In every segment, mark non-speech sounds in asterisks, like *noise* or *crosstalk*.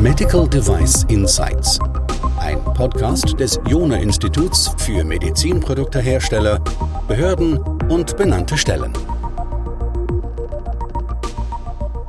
Medical Device Insights. Ein Podcast des Jona Instituts für Medizinproduktehersteller, Behörden und benannte Stellen.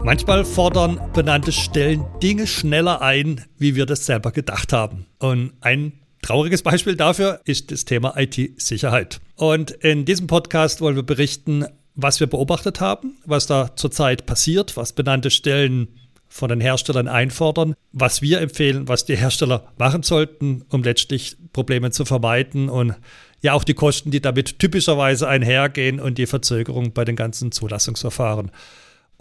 Manchmal fordern benannte Stellen Dinge schneller ein, wie wir das selber gedacht haben. Und ein trauriges Beispiel dafür ist das Thema IT-Sicherheit. Und in diesem Podcast wollen wir berichten, was wir beobachtet haben, was da zurzeit passiert, was benannte Stellen von den Herstellern einfordern, was wir empfehlen, was die Hersteller machen sollten, um letztlich Probleme zu vermeiden und ja auch die Kosten, die damit typischerweise einhergehen und die Verzögerung bei den ganzen Zulassungsverfahren.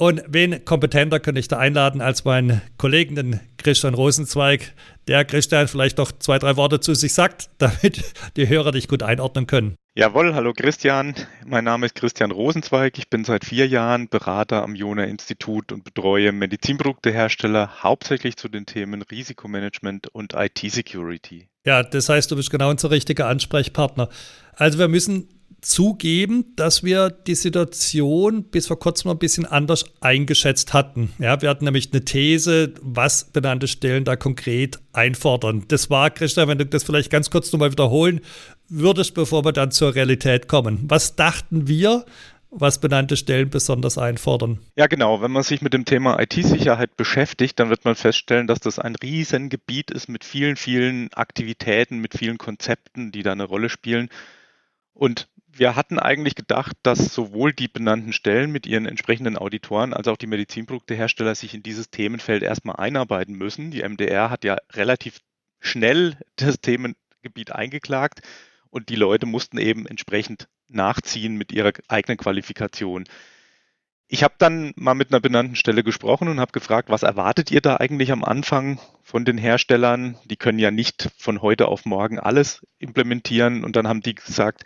Und wen kompetenter könnte ich da einladen als meinen Kollegen, den Christian Rosenzweig, der Christian vielleicht noch zwei, drei Worte zu sich sagt, *laughs* damit die Hörer dich gut einordnen können. Jawohl, hallo Christian. Mein Name ist Christian Rosenzweig. Ich bin seit vier Jahren Berater am Jona Institut und betreue Medizinproduktehersteller hauptsächlich zu den Themen Risikomanagement und IT-Security. Ja, das heißt, du bist genau unser richtiger Ansprechpartner. Also wir müssen zugeben, dass wir die Situation bis vor kurzem ein bisschen anders eingeschätzt hatten. Ja, wir hatten nämlich eine These, was benannte Stellen da konkret einfordern. Das war, Christian, wenn du das vielleicht ganz kurz nochmal wiederholen würdest, bevor wir dann zur Realität kommen. Was dachten wir, was benannte Stellen besonders einfordern. Ja, genau. Wenn man sich mit dem Thema IT-Sicherheit beschäftigt, dann wird man feststellen, dass das ein Riesengebiet ist mit vielen, vielen Aktivitäten, mit vielen Konzepten, die da eine Rolle spielen. Und wir hatten eigentlich gedacht, dass sowohl die benannten Stellen mit ihren entsprechenden Auditoren als auch die Medizinproduktehersteller sich in dieses Themenfeld erstmal einarbeiten müssen. Die MDR hat ja relativ schnell das Themengebiet eingeklagt und die Leute mussten eben entsprechend nachziehen mit ihrer eigenen Qualifikation. Ich habe dann mal mit einer benannten Stelle gesprochen und habe gefragt, was erwartet ihr da eigentlich am Anfang von den Herstellern? Die können ja nicht von heute auf morgen alles implementieren. Und dann haben die gesagt,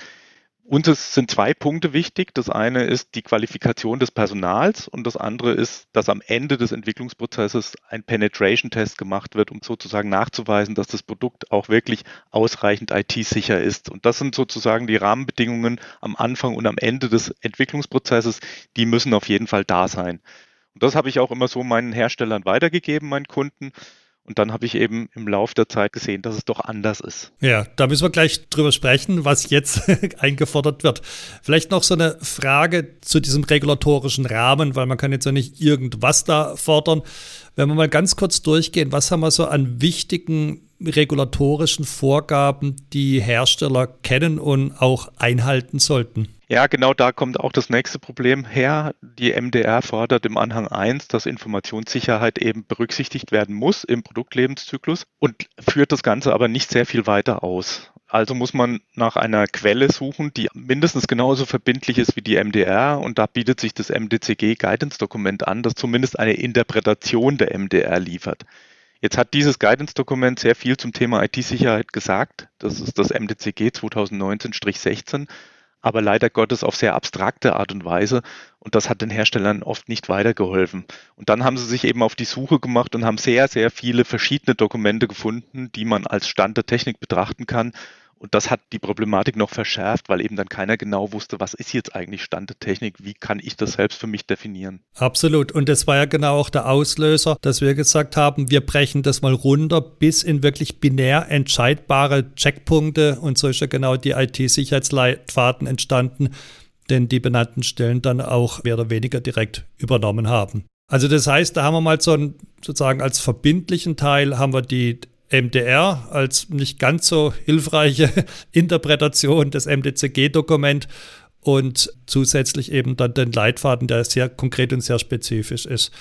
uns sind zwei Punkte wichtig. Das eine ist die Qualifikation des Personals und das andere ist, dass am Ende des Entwicklungsprozesses ein Penetration-Test gemacht wird, um sozusagen nachzuweisen, dass das Produkt auch wirklich ausreichend IT-sicher ist. Und das sind sozusagen die Rahmenbedingungen am Anfang und am Ende des Entwicklungsprozesses. Die müssen auf jeden Fall da sein. Und das habe ich auch immer so meinen Herstellern weitergegeben, meinen Kunden. Und dann habe ich eben im Laufe der Zeit gesehen, dass es doch anders ist. Ja, da müssen wir gleich drüber sprechen, was jetzt *laughs* eingefordert wird. Vielleicht noch so eine Frage zu diesem regulatorischen Rahmen, weil man kann jetzt ja nicht irgendwas da fordern. Wenn wir mal ganz kurz durchgehen, was haben wir so an wichtigen regulatorischen Vorgaben, die Hersteller kennen und auch einhalten sollten? Ja, genau da kommt auch das nächste Problem her. Die MDR fordert im Anhang 1, dass Informationssicherheit eben berücksichtigt werden muss im Produktlebenszyklus und führt das Ganze aber nicht sehr viel weiter aus. Also muss man nach einer Quelle suchen, die mindestens genauso verbindlich ist wie die MDR und da bietet sich das MDCG Guidance Dokument an, das zumindest eine Interpretation der MDR liefert. Jetzt hat dieses Guidance-Dokument sehr viel zum Thema IT-Sicherheit gesagt. Das ist das MDCG 2019-16 aber leider Gottes auf sehr abstrakte Art und Weise. Und das hat den Herstellern oft nicht weitergeholfen. Und dann haben sie sich eben auf die Suche gemacht und haben sehr, sehr viele verschiedene Dokumente gefunden, die man als Stand der Technik betrachten kann und das hat die Problematik noch verschärft, weil eben dann keiner genau wusste, was ist jetzt eigentlich Stand der Technik, wie kann ich das selbst für mich definieren. Absolut. Und das war ja genau auch der Auslöser, dass wir gesagt haben, wir brechen das mal runter bis in wirklich binär entscheidbare Checkpunkte und so ist ja genau die IT-Sicherheitsleitfaden entstanden, denn die benannten Stellen dann auch mehr oder weniger direkt übernommen haben. Also das heißt, da haben wir mal so einen, sozusagen als verbindlichen Teil haben wir die MDR als nicht ganz so hilfreiche *laughs* Interpretation des MDCG-Dokument und zusätzlich eben dann den Leitfaden, der sehr konkret und sehr spezifisch ist.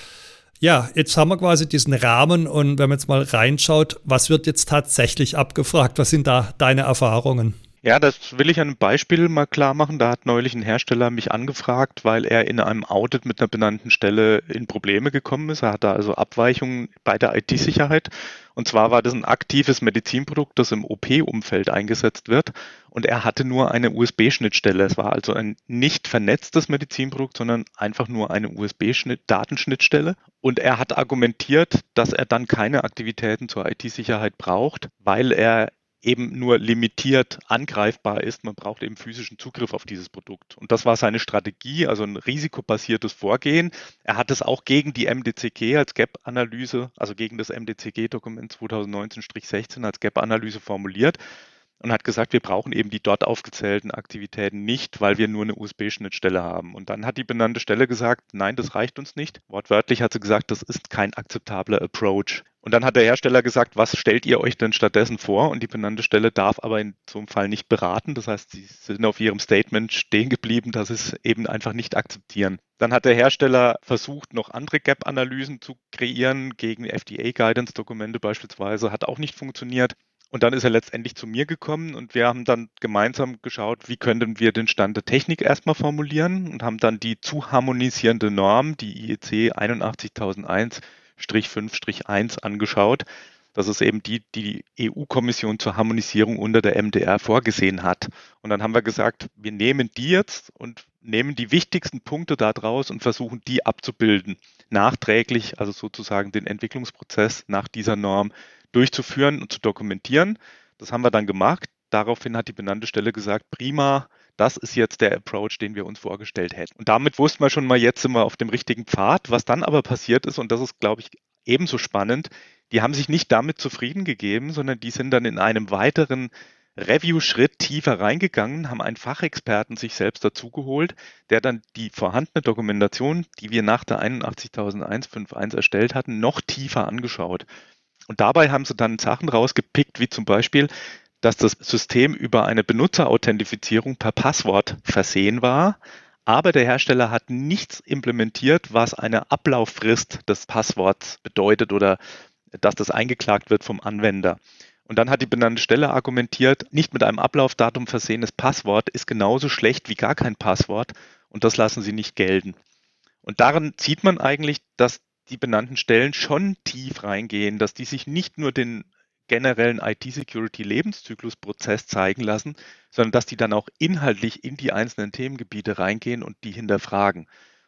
Ja, jetzt haben wir quasi diesen Rahmen und wenn man jetzt mal reinschaut, was wird jetzt tatsächlich abgefragt? Was sind da deine Erfahrungen? Ja, das will ich an einem Beispiel mal klar machen. Da hat neulich ein Hersteller mich angefragt, weil er in einem Audit mit einer benannten Stelle in Probleme gekommen ist. Er hatte also Abweichungen bei der IT-Sicherheit. Und zwar war das ein aktives Medizinprodukt, das im OP-Umfeld eingesetzt wird. Und er hatte nur eine USB-Schnittstelle. Es war also ein nicht vernetztes Medizinprodukt, sondern einfach nur eine USB-Datenschnittstelle. Und er hat argumentiert, dass er dann keine Aktivitäten zur IT-Sicherheit braucht, weil er eben nur limitiert angreifbar ist. Man braucht eben physischen Zugriff auf dieses Produkt. Und das war seine Strategie, also ein risikobasiertes Vorgehen. Er hat es auch gegen die MDCG als Gap-Analyse, also gegen das MDCG-Dokument 2019-16 als Gap-Analyse formuliert und hat gesagt, wir brauchen eben die dort aufgezählten Aktivitäten nicht, weil wir nur eine USB-Schnittstelle haben. Und dann hat die benannte Stelle gesagt, nein, das reicht uns nicht. Wortwörtlich hat sie gesagt, das ist kein akzeptabler Approach. Und dann hat der Hersteller gesagt, was stellt ihr euch denn stattdessen vor? Und die benannte Stelle darf aber in so einem Fall nicht beraten. Das heißt, sie sind auf ihrem Statement stehen geblieben, dass sie es eben einfach nicht akzeptieren. Dann hat der Hersteller versucht, noch andere Gap-Analysen zu kreieren gegen FDA-Guidance-Dokumente beispielsweise, hat auch nicht funktioniert. Und dann ist er letztendlich zu mir gekommen und wir haben dann gemeinsam geschaut, wie könnten wir den Stand der Technik erstmal formulieren und haben dann die zu harmonisierende Norm, die IEC 81001-5-1 angeschaut. Das ist eben die, die die EU-Kommission zur Harmonisierung unter der MDR vorgesehen hat. Und dann haben wir gesagt, wir nehmen die jetzt und nehmen die wichtigsten Punkte daraus und versuchen die abzubilden. Nachträglich, also sozusagen den Entwicklungsprozess nach dieser Norm durchzuführen und zu dokumentieren. Das haben wir dann gemacht. Daraufhin hat die benannte Stelle gesagt, prima, das ist jetzt der Approach, den wir uns vorgestellt hätten. Und damit wussten wir schon mal, jetzt sind wir auf dem richtigen Pfad. Was dann aber passiert ist, und das ist, glaube ich, ebenso spannend, die haben sich nicht damit zufrieden gegeben, sondern die sind dann in einem weiteren Review-Schritt tiefer reingegangen, haben einen Fachexperten sich selbst dazugeholt, der dann die vorhandene Dokumentation, die wir nach der 81.151 erstellt hatten, noch tiefer angeschaut. Und dabei haben sie dann Sachen rausgepickt, wie zum Beispiel, dass das System über eine Benutzerauthentifizierung per Passwort versehen war, aber der Hersteller hat nichts implementiert, was eine Ablauffrist des Passworts bedeutet oder dass das eingeklagt wird vom Anwender. Und dann hat die benannte Stelle argumentiert, nicht mit einem Ablaufdatum versehenes Passwort ist genauso schlecht wie gar kein Passwort und das lassen sie nicht gelten. Und daran sieht man eigentlich, dass die benannten Stellen schon tief reingehen, dass die sich nicht nur den generellen IT-Security-Lebenszyklusprozess zeigen lassen, sondern dass die dann auch inhaltlich in die einzelnen Themengebiete reingehen und die hinterfragen.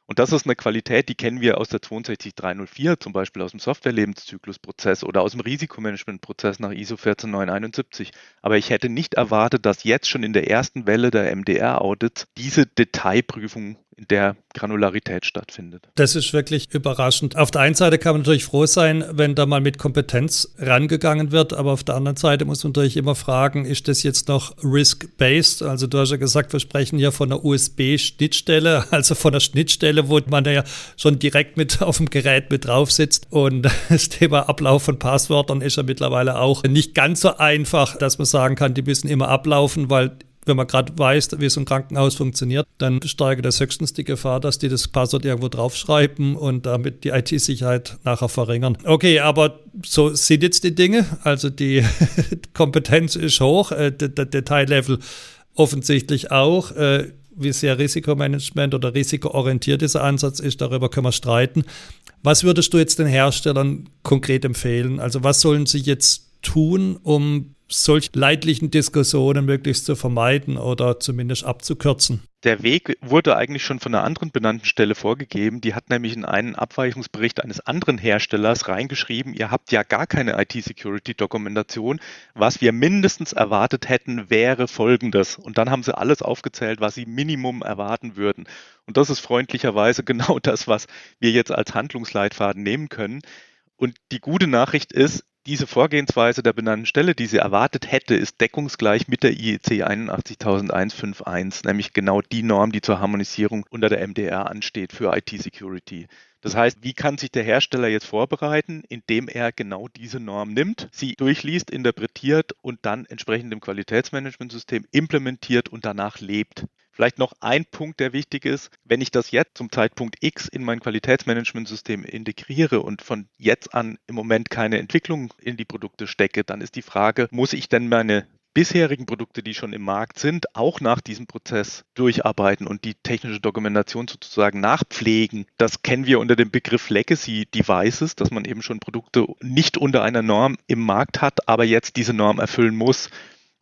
Und das ist eine Qualität, die kennen wir aus der 62304, zum Beispiel aus dem Software-Lebenszyklusprozess oder aus dem Risikomanagement-Prozess nach ISO 14971. Aber ich hätte nicht erwartet, dass jetzt schon in der ersten Welle der MDR-Audits diese Detailprüfung in der Granularität stattfindet. Das ist wirklich überraschend. Auf der einen Seite kann man natürlich froh sein, wenn da mal mit Kompetenz rangegangen wird, aber auf der anderen Seite muss man natürlich immer fragen, ist das jetzt noch risk-based? Also du hast ja gesagt, wir sprechen hier von einer USB-Schnittstelle, *laughs* also von einer Schnittstelle, wo man ja schon direkt mit *laughs* auf dem Gerät mit drauf sitzt und *laughs* das Thema Ablauf von Passwörtern ist ja mittlerweile auch nicht ganz so einfach, dass man sagen kann, die müssen immer ablaufen, weil wenn man gerade weiß, wie so ein Krankenhaus funktioniert, dann steigt das höchstens die Gefahr, dass die das Passwort irgendwo draufschreiben und damit die IT-Sicherheit nachher verringern. Okay, aber so sind jetzt die Dinge. Also die *laughs* Kompetenz ist hoch, äh, der, Detaillevel offensichtlich auch. Äh, wie sehr Risikomanagement oder risikoorientiert dieser Ansatz ist, darüber können wir streiten. Was würdest du jetzt den Herstellern konkret empfehlen? Also was sollen sie jetzt tun, um solch leidlichen Diskussionen möglichst zu vermeiden oder zumindest abzukürzen. Der Weg wurde eigentlich schon von einer anderen benannten Stelle vorgegeben. Die hat nämlich in einen Abweichungsbericht eines anderen Herstellers reingeschrieben, ihr habt ja gar keine IT-Security-Dokumentation. Was wir mindestens erwartet hätten, wäre folgendes. Und dann haben sie alles aufgezählt, was sie Minimum erwarten würden. Und das ist freundlicherweise *laughs* genau das, was wir jetzt als Handlungsleitfaden nehmen können. Und die gute Nachricht ist, diese Vorgehensweise der benannten Stelle, die sie erwartet hätte, ist deckungsgleich mit der IEC 8100151, nämlich genau die Norm, die zur Harmonisierung unter der MDR ansteht für IT-Security. Das heißt, wie kann sich der Hersteller jetzt vorbereiten, indem er genau diese Norm nimmt, sie durchliest, interpretiert und dann entsprechend im Qualitätsmanagementsystem implementiert und danach lebt. Vielleicht noch ein Punkt, der wichtig ist. Wenn ich das jetzt zum Zeitpunkt X in mein Qualitätsmanagementsystem integriere und von jetzt an im Moment keine Entwicklung in die Produkte stecke, dann ist die Frage, muss ich denn meine bisherigen Produkte, die schon im Markt sind, auch nach diesem Prozess durcharbeiten und die technische Dokumentation sozusagen nachpflegen. Das kennen wir unter dem Begriff Legacy Devices, dass man eben schon Produkte nicht unter einer Norm im Markt hat, aber jetzt diese Norm erfüllen muss.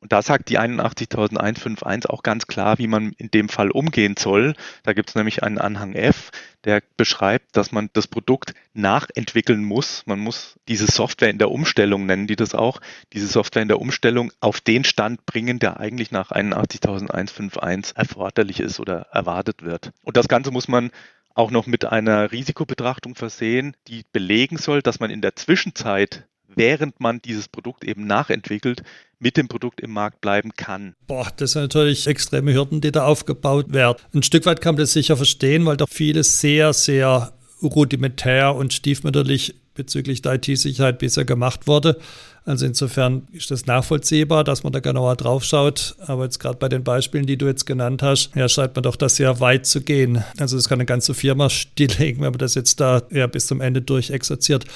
Und da sagt die 81.151 auch ganz klar, wie man in dem Fall umgehen soll. Da gibt es nämlich einen Anhang F, der beschreibt, dass man das Produkt nachentwickeln muss. Man muss diese Software in der Umstellung, nennen die das auch, diese Software in der Umstellung auf den Stand bringen, der eigentlich nach 81151 erforderlich ist oder erwartet wird. Und das Ganze muss man auch noch mit einer Risikobetrachtung versehen, die belegen soll, dass man in der Zwischenzeit während man dieses Produkt eben nachentwickelt, mit dem Produkt im Markt bleiben kann. Boah, das sind natürlich extreme Hürden, die da aufgebaut werden. Ein Stück weit kann man das sicher verstehen, weil doch vieles sehr, sehr rudimentär und stiefmütterlich bezüglich der IT-Sicherheit bisher gemacht wurde. Also insofern ist das nachvollziehbar, dass man da genauer drauf schaut. Aber jetzt gerade bei den Beispielen, die du jetzt genannt hast, ja, scheint man doch das sehr weit zu gehen. Also das kann eine ganze Firma *laughs* stilllegen, wenn man das jetzt da ja, bis zum Ende durchexerziert.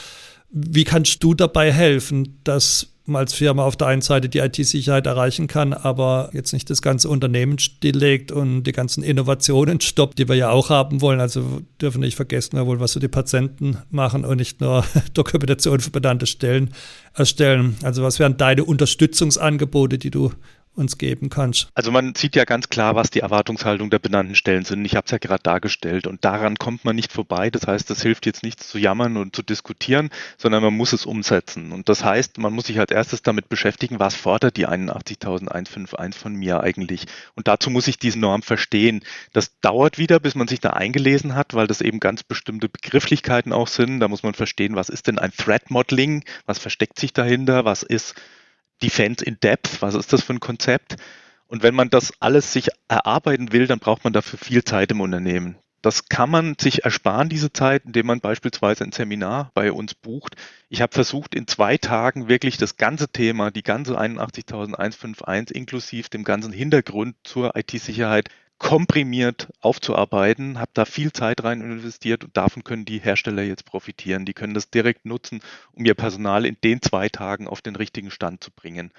Wie kannst du dabei helfen, dass man als Firma auf der einen Seite die IT-Sicherheit erreichen kann, aber jetzt nicht das ganze Unternehmen stilllegt und die ganzen Innovationen *laughs* stoppt, die wir ja auch haben wollen. Also dürfen nicht vergessen, wir wollen was für die Patienten machen und nicht nur *laughs* Dokumentation für benannte Stellen erstellen. Also was wären deine Unterstützungsangebote, die du uns geben kannst. Also man sieht ja ganz klar, was die Erwartungshaltung der benannten Stellen sind. Ich habe es ja gerade dargestellt und daran kommt man nicht vorbei. Das heißt, das hilft jetzt nichts zu jammern und zu diskutieren, sondern man muss es umsetzen. Und das heißt, man muss sich als erstes damit beschäftigen, was fordert die 81.151 von mir eigentlich. Und dazu muss ich diese Norm verstehen. Das dauert wieder, bis man sich da eingelesen hat, weil das eben ganz bestimmte Begrifflichkeiten auch sind. Da muss man verstehen, was ist denn ein Threat Modeling? Was versteckt sich dahinter? Was ist Defense in Depth, was ist das für ein Konzept? Und wenn man das alles sich erarbeiten will, dann braucht man dafür viel Zeit im Unternehmen. Das kann man sich ersparen, diese Zeit, indem man beispielsweise ein Seminar bei uns bucht. Ich habe versucht, in zwei Tagen wirklich das ganze Thema, die ganze 81.151 inklusive dem ganzen Hintergrund zur IT-Sicherheit komprimiert aufzuarbeiten, habe da viel Zeit rein investiert und davon können die Hersteller jetzt profitieren. Die können das direkt nutzen, um ihr Personal in den zwei Tagen auf den richtigen Stand zu bringen.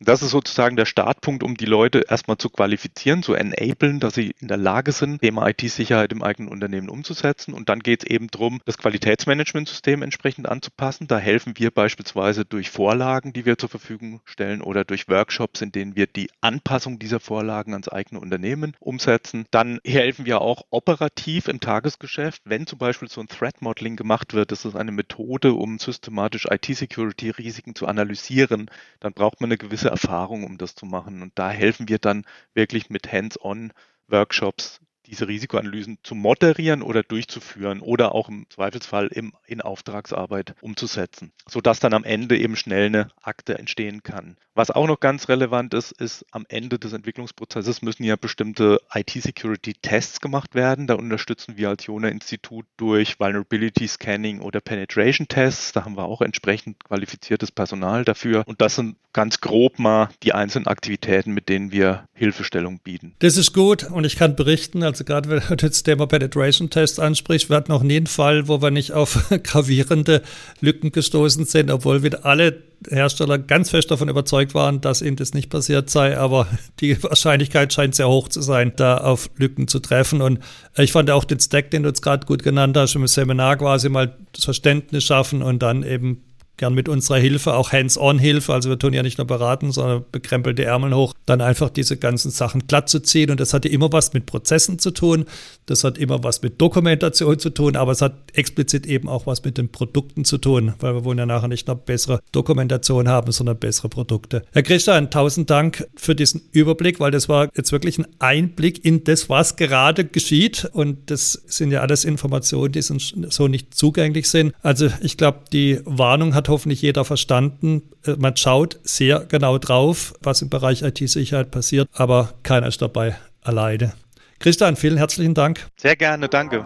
Das ist sozusagen der Startpunkt, um die Leute erstmal zu qualifizieren, zu enablen, dass sie in der Lage sind, Thema IT-Sicherheit im eigenen Unternehmen umzusetzen. Und dann geht es eben darum, das Qualitätsmanagementsystem entsprechend anzupassen. Da helfen wir beispielsweise durch Vorlagen, die wir zur Verfügung stellen oder durch Workshops, in denen wir die Anpassung dieser Vorlagen ans eigene Unternehmen umsetzen. Dann helfen wir auch operativ im Tagesgeschäft, wenn zum Beispiel so ein Threat Modeling gemacht wird. Das ist eine Methode, um systematisch IT-Security-Risiken zu analysieren. Dann braucht man eine gewisse Erfahrung, um das zu machen. Und da helfen wir dann wirklich mit Hands-on-Workshops diese Risikoanalysen zu moderieren oder durchzuführen oder auch im Zweifelsfall im, in Auftragsarbeit umzusetzen, sodass dann am Ende eben schnell eine Akte entstehen kann. Was auch noch ganz relevant ist, ist am Ende des Entwicklungsprozesses müssen ja bestimmte IT-Security-Tests gemacht werden. Da unterstützen wir als Jona-Institut durch Vulnerability Scanning oder Penetration Tests. Da haben wir auch entsprechend qualifiziertes Personal dafür. Und das sind ganz grob mal die einzelnen Aktivitäten, mit denen wir Hilfestellung bieten. Das ist gut und ich kann berichten, also gerade wenn du jetzt Thema Penetration Test ansprichst, wir hatten noch nie einen Fall, wo wir nicht auf *laughs* gravierende Lücken gestoßen sind, obwohl wir alle Hersteller ganz fest davon überzeugt waren, dass ihnen das nicht passiert sei, aber *laughs* die Wahrscheinlichkeit scheint sehr hoch zu sein, da auf Lücken zu treffen. Und ich fand auch den Stack, den du jetzt gerade gut genannt hast, im Seminar quasi mal das Verständnis schaffen und dann eben gern mit unserer Hilfe, auch Hands-on-Hilfe, also wir tun ja nicht nur beraten, sondern bekrempelte Ärmel hoch, dann einfach diese ganzen Sachen glatt zu ziehen. Und das hatte immer was mit Prozessen zu tun, das hat immer was mit Dokumentation zu tun, aber es hat explizit eben auch was mit den Produkten zu tun, weil wir wollen ja nachher nicht nur bessere Dokumentation haben, sondern bessere Produkte. Herr Christian, tausend Dank für diesen Überblick, weil das war jetzt wirklich ein Einblick in das, was gerade geschieht. Und das sind ja alles Informationen, die so nicht zugänglich sind. Also ich glaube, die Warnung hat hat hoffentlich jeder verstanden. Äh, man schaut sehr genau drauf, was im Bereich IT-Sicherheit passiert, aber keiner ist dabei alleine. Christian, vielen herzlichen Dank. Sehr gerne, danke.